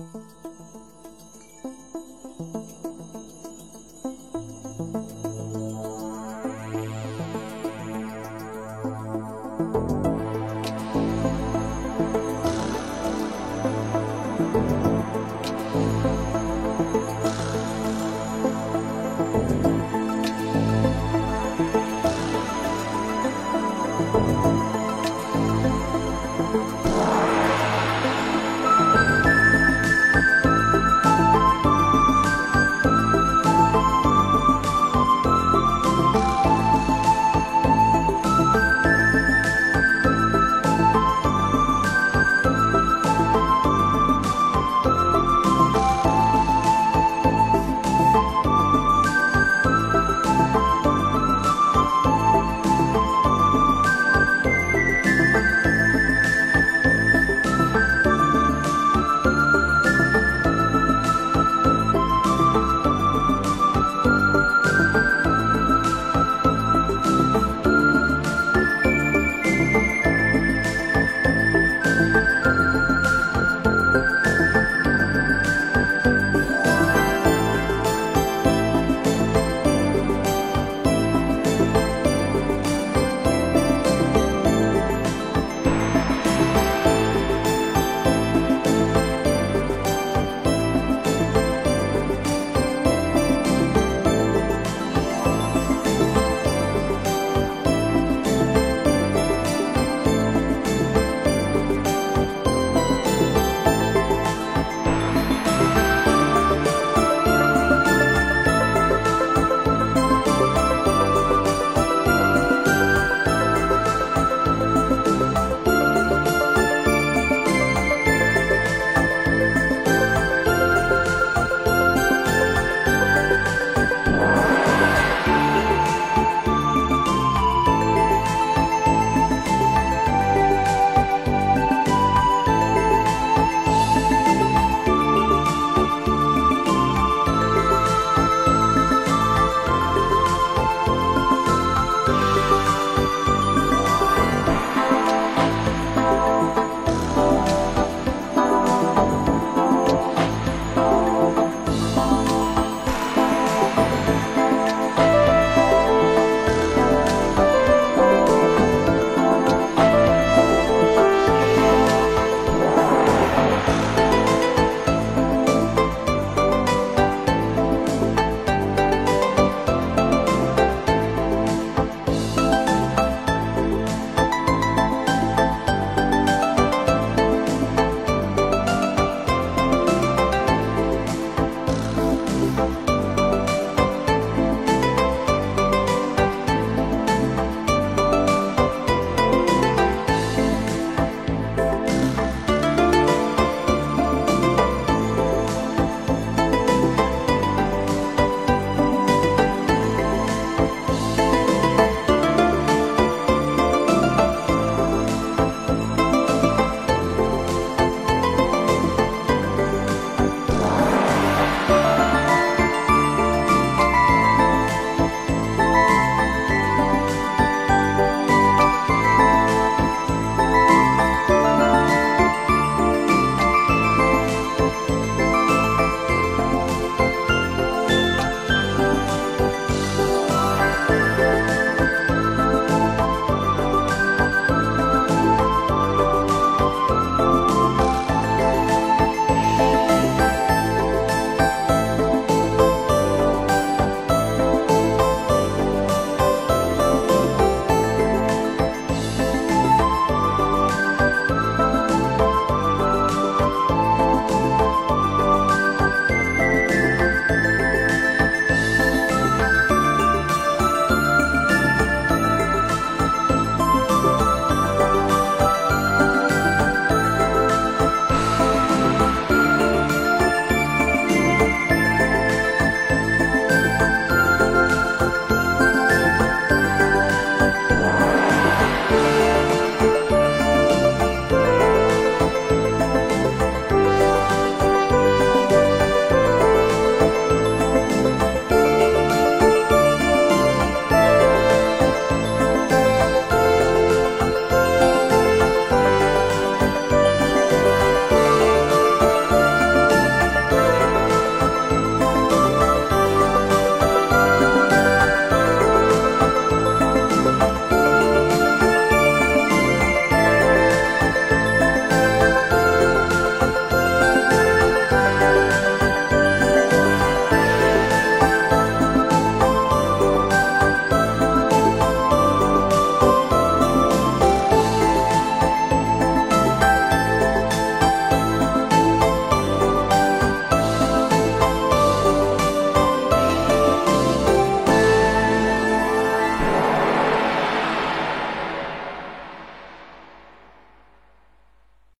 you